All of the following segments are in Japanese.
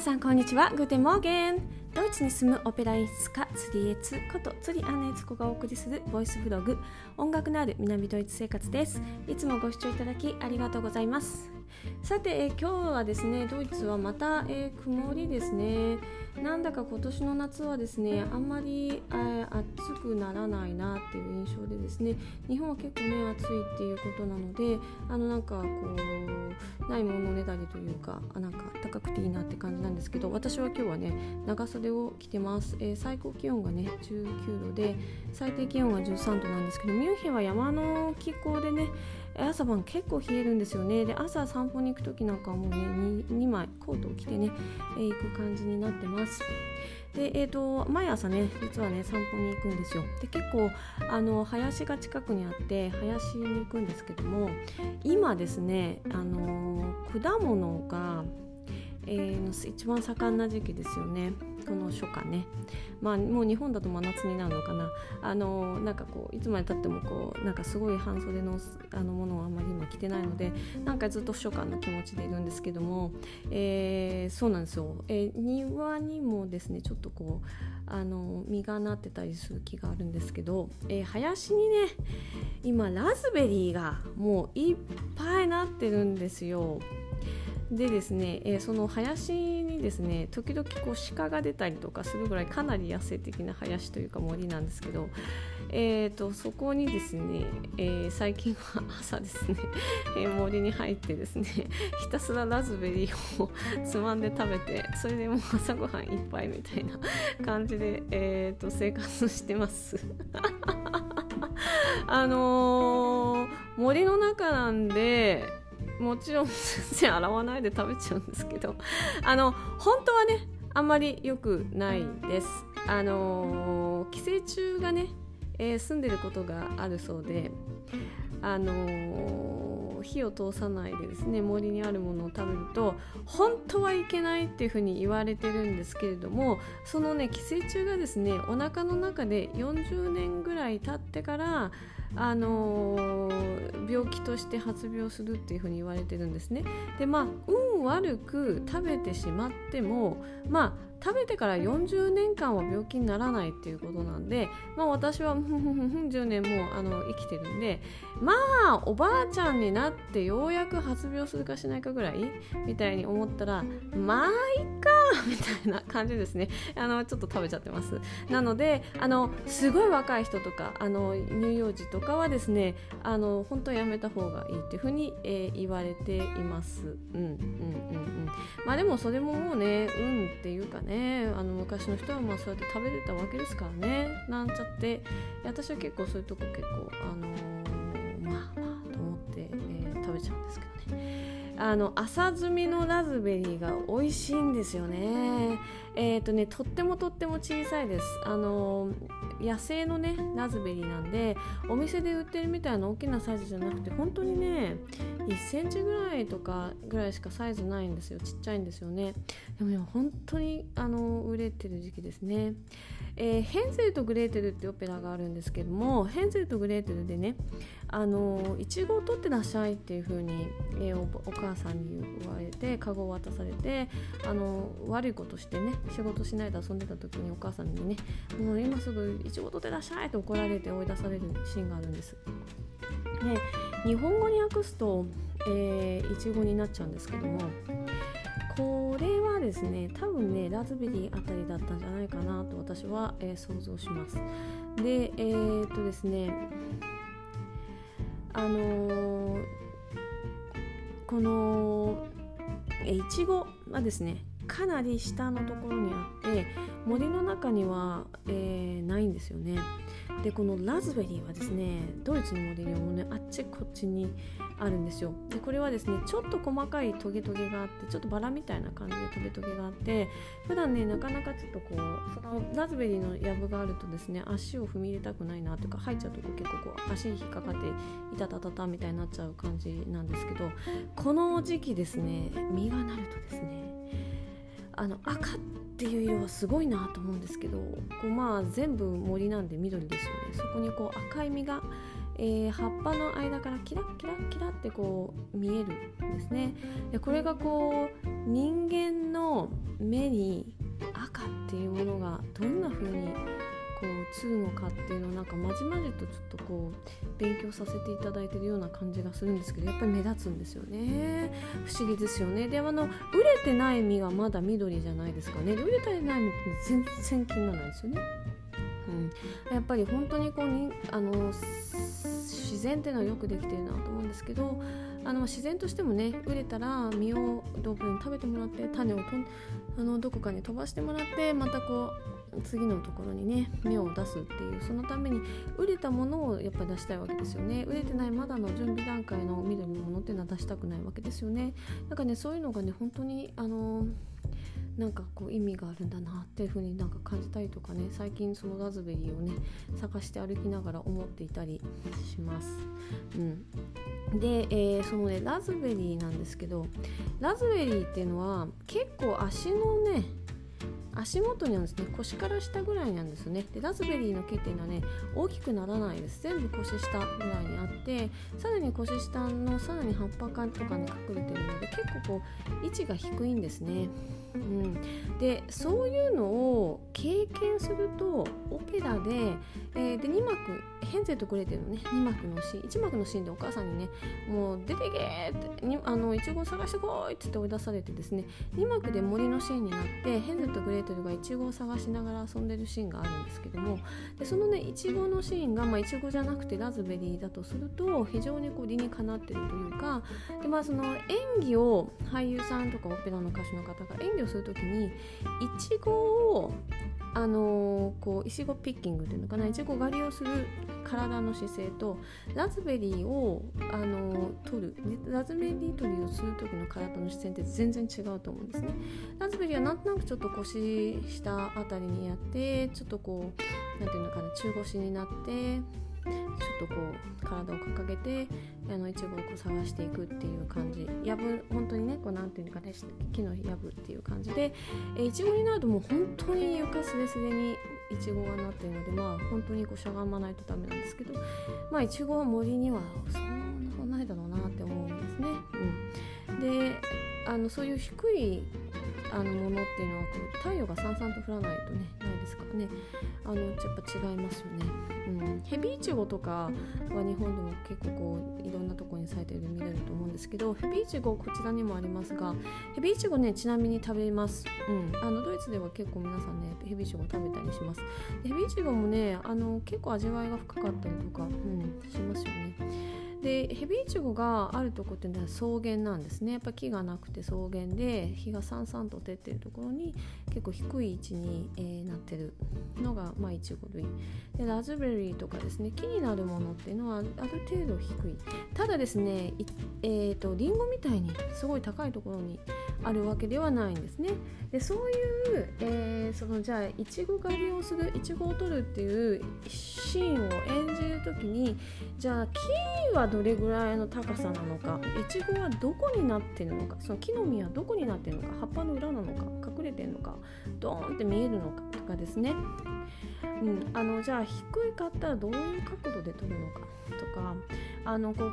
皆さんこんにちは。 Guten Morgen。ドイツに住むオペラ演出家釣りエツこと釣りアンナエツコがお送りするボイスブログ音楽のある南ドイツ生活です。いつもご視聴いただきありがとうございます。さて、え今日はですねドイツはまた、えー、曇りですね。なんだか今年の夏はですねあんまり、えー、暑くならないなっていう印象でですね日本は結構ね暑いっていうことなのであのなんかこうないものねだりというかあなんか暖かくていいなって感じなんですけど私は今日はね長袖を着てます、えー、最高気温がね19度で最低気温が13度なんですけどミュンヘンは山の気候でね朝晩結構冷えるんですよね。で朝散歩に行く時なんかもうね 2, 2枚コートを着てね、えー、行く感じになってます。でえーと、毎朝ね実はね散歩に行くんですよ。で結構あの林が近くにあって林に行くんですけども今ですねあの果物がえー、一番盛んな時期ですよね。この初夏ね。まあもう日本だと真夏になるのかな。あのなんかこういつまでたってもこうなんかすごい半袖のあのものをあんまり今着てないのでなんかずっと初夏の気持ちでいるんですけども、えー、そうなんですよ、えー、庭にもですねちょっとこうあの実がなってたりする木があるんですけど、えー、林にね今ラズベリーがもういっぱいなってるんですよ。でですね、えー、その林にですね時々こう鹿が出たりとかするぐらいかなり野生的な林というか森なんですけど、えーと、そこにですね、えー、最近は朝ですね、えー、森に入ってですね ひたすらラズベリーをつまんで食べてそれでもう朝ごはんいっぱいみたいな感じで、えーと、生活してます。あのー、森の中なんでもちろん全然洗わないで食べちゃうんですけどあの本当はねあんまり良くないです。あの寄生虫がね、えー、住んでることがあるそうであの火を通さないでですね森にあるものを食べると本当はいけないっていうふうに言われてるんですけれどもそのね寄生虫がですねお腹の中で40年ぐらい経ってからあのー、病気として発病するっていうふうに言われてるんですね。でまあ運悪く食べてしまってもまあ食べてから40年間は病気にならないっていうことなんで、まあ、私は10年もあの生きてるんでまあおばあちゃんになってようやく発病するかしないかぐらいみたいに思ったらまあいっかみたいな感じですね。あのちょっと食べちゃってます。なのであのすごい若い人とかあの乳幼児とかはですねあの本当やめた方がいいっていうふうに、えー、言われています。うんうんうんうん。まあでもそれももうね運っていうかねね。あの昔の人はまあそうやって食べてたわけですからね。なんちゃって私は結構そういうとこ結構あのー、まあまあと思って、えー、食べちゃうんですけどね。あの朝摘みのラズベリーが美味しいんですよね。えっ、ー、とねとってもとっても小さいです。あの野生のねラズベリーなんでお店で売ってるみたいな大きなサイズじゃなくて本当にね1センチぐらいとかぐらいしかサイズないんですよ。ちっちゃいんですよね。でも本当にあの売れてる時期ですね。えー、ヘンゼルとグレーテルってオペラがあるんですけどもヘンゼルとグレーテルでねあのいちごを取ってらっしゃいっていう風に、えー、お母さんに言われてカゴを渡されてあの悪いことしてね仕事しないで遊んでた時にお母さんにねもう今すぐいちご取ってらっしゃいって怒られて追い出されるシーンがあるんです。で日本語に訳すと、えー、いちごになっちゃうんですけどもこれはですね多分ねラズベリーあたりだったんじゃないかなと私は、えー、想像します。でえー、っとですねあのー、このいちごはですねかなり下のところにあって森の中には、えー、ないんですよね。でこのラズベリーはですねドイツのモデルもねあっちこっちにあるんですよ。でこれはですねちょっと細かいトゲトゲがあってちょっとバラみたいな感じでトゲトゲがあって普段ねなかなかちょっとこうそのラズベリーの藪があるとですね足を踏み入れたくないなというか入っちゃうとこ結構こう足に引っかかっていたたたたみたいになっちゃう感じなんですけどこの時期ですね実がなるとですねあの赤っていう色はすごいなと思うんですけどこうまあ全部森なんで緑ですよね。そこにこう赤い実が、えー、葉っぱの間からキラッキラッキラってこう見えるんですね。でこれがこう人間の目に赤っていうものがどんな風にこう映るのかっていうのをなんかまじまじとちょっとこう勉強させていただいてるような感じがするんですけどやっぱり目立つんですよね。不思議ですよね。であの熟れてない実はまだ緑じゃないですかね。熟れてない実って全然気にならないですよね。うん、やっぱり本当にこうにあの自然っていうのはよくできてるなと思うんですけどあの自然としてもね売れたら実を動物に食べてもらって種をとあのどこかに飛ばしてもらってまたこう次のところにね芽を出すっていうそのために売れたものをやっぱり出したいわけですよね。売れてないまだの準備段階の緑のものっていうのは出したくないわけですよね。だかねそういうのがね本当にあのなんかこう意味があるんだなっていうふうになんか感じたりとかね最近そのラズベリーをね探して歩きながら思っていたりします。うん、で、えー、そのねラズベリーなんですけどラズベリーっていうのは結構足のね足元にあるんですね。腰から下ぐらいなんですね。でラズベリーの木っていうのはね大きくならないです。全部腰下ぐらいにあってさらに腰下のさらに葉っぱかとかに隠れてるので結構こう位置が低いんですね。うん、でそういうのを経験するとオペラで,、えー、で2幕ヘンゼルとグレーテルのね2幕のシーン1幕のシーンでお母さんにねもう出てけってにあのイチゴ探してこいって言って追い出されてですね2幕で森のシーンになってヘンゼルとグレーテルがイチゴを探しながら遊んでるシーンがあるんですけどもでそのねイチゴのシーンが、まあ、イチゴじゃなくてラズベリーだとすると非常にこう理にかなってるというかで、まあ、その演技を俳優さんとかオペラの歌手の方が演技をする時にいちごをあのー、こういちごピッキングっていうのかないちご狩りをする体の姿勢とラズベリーを、あのー、取るラズベリー取りをする時の体の姿勢って全然違うと思うんですね。ラズベリーはなんとなくちょっと腰下あたりにやってちょっとこうなんていうのかな中腰になってちょっとこう体を掲げてあのいちごをこう探していくっていう感じやぶ本当にねこうなんていうのかね木のやぶっていう感じでえいちごになるともう本当に床すれすれにいちごがなってるのでまあ本当にこうしゃがまないとダメなんですけどまあいちごは森にはそんなことないだろうなって思うんですね。うん、であのそういう低いあのものっていうのはこう太陽がさんさんと降らないとねないですからね。あのやっぱ違いますよね。うん、ヘビイチゴとかは日本でも結構こういろんなところに咲いてる見れると思うんですけどヘビイチゴこちらにもありますがヘビイチゴねちなみに食べます、うん、あのドイツでは結構皆さんねヘビイチゴ食べたりします。ヘビイチゴもねあの結構味わいが深かったりとか、うん、しますよね。でヘビイチゴがあるとこっていうのは草原なんですね。やっぱ木がなくて草原で日がさんさんと照ってるところに結構低い位置に、えー、なってるのがまあイチゴ類。でラズベリーとかですね木になるものっていうのはある程度低い。ただですねえーと、リンゴみたいにすごい高いところにあるわけではないんですね。でそういう、えー、そのじゃあいちご狩りをするいちごを取るっていうシーンを演時にじゃあ木はどれぐらいの高さなのかいちごはどこになってるのかその木の実はどこになってるのか葉っぱの裏なのか隠れてるのかドーンって見えるのかとかですね、うん、あのじゃあ低いかったらどういう角度で撮るのかとかあのこう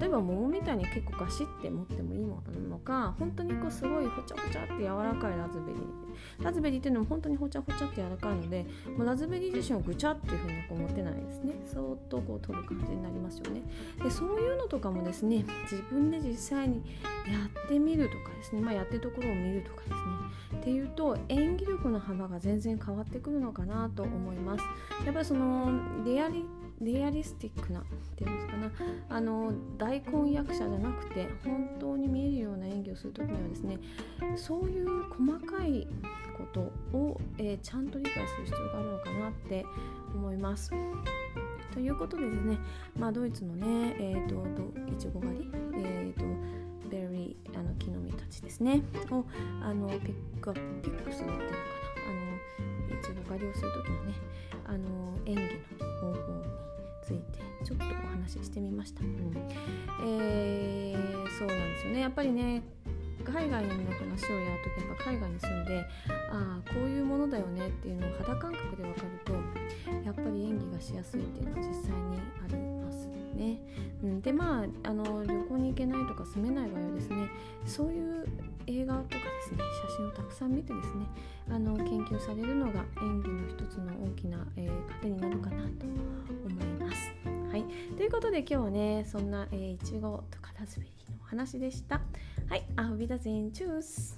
例えば桃みたいに結構ガシッて持ってもいいものなのか本当にこうすごいほちゃほちゃって柔らかいラズベリー。ラズベリーっていうのも本当にほちゃほちゃって柔らかいのでもうラズベリー自身をぐちゃっていうふうにこう持ってないですね。そーっとこう取る感じになりますよね。でそういうのとかもですね自分で実際にやってみるとかですねまあやってるところを見るとかですね。っていうと演技力の幅が全然変わってくるのかなと思いますやっぱりそのレアリレアリスティックなっていうんですかなあの大根役者じゃなくて本当に見えるような演技をする時にはですねそういう細かいことを、えー、ちゃんと理解する必要があるのかなって思います。ということでですね、まあ、ドイツのね、えーと、いちご狩り、えーと、ベリーあの木の実たちですね。をあのピックアップピックするっていうのかな。あのいちご狩りをする時のねあの演技の方法についてちょっとお話ししてみました、うん、えー、そうなんですよね。やっぱりね海外の話をやるときやっぱ海外に住んでああこういうものだよねっていうのを肌感覚で分かるとやっぱり演技がしやすいっていうのは実際にありますね。うん、でまああの旅行に行けないとか住めない場合はですねそういう映画とかですね写真をたくさん見てですねあの研究されるのが演技の一つの大きな、えー、糧になるかなと思います。はい、ということで今日はねそんな、えー、いちごとかラズベリーのお話でした。はい、アフビダゼンチュース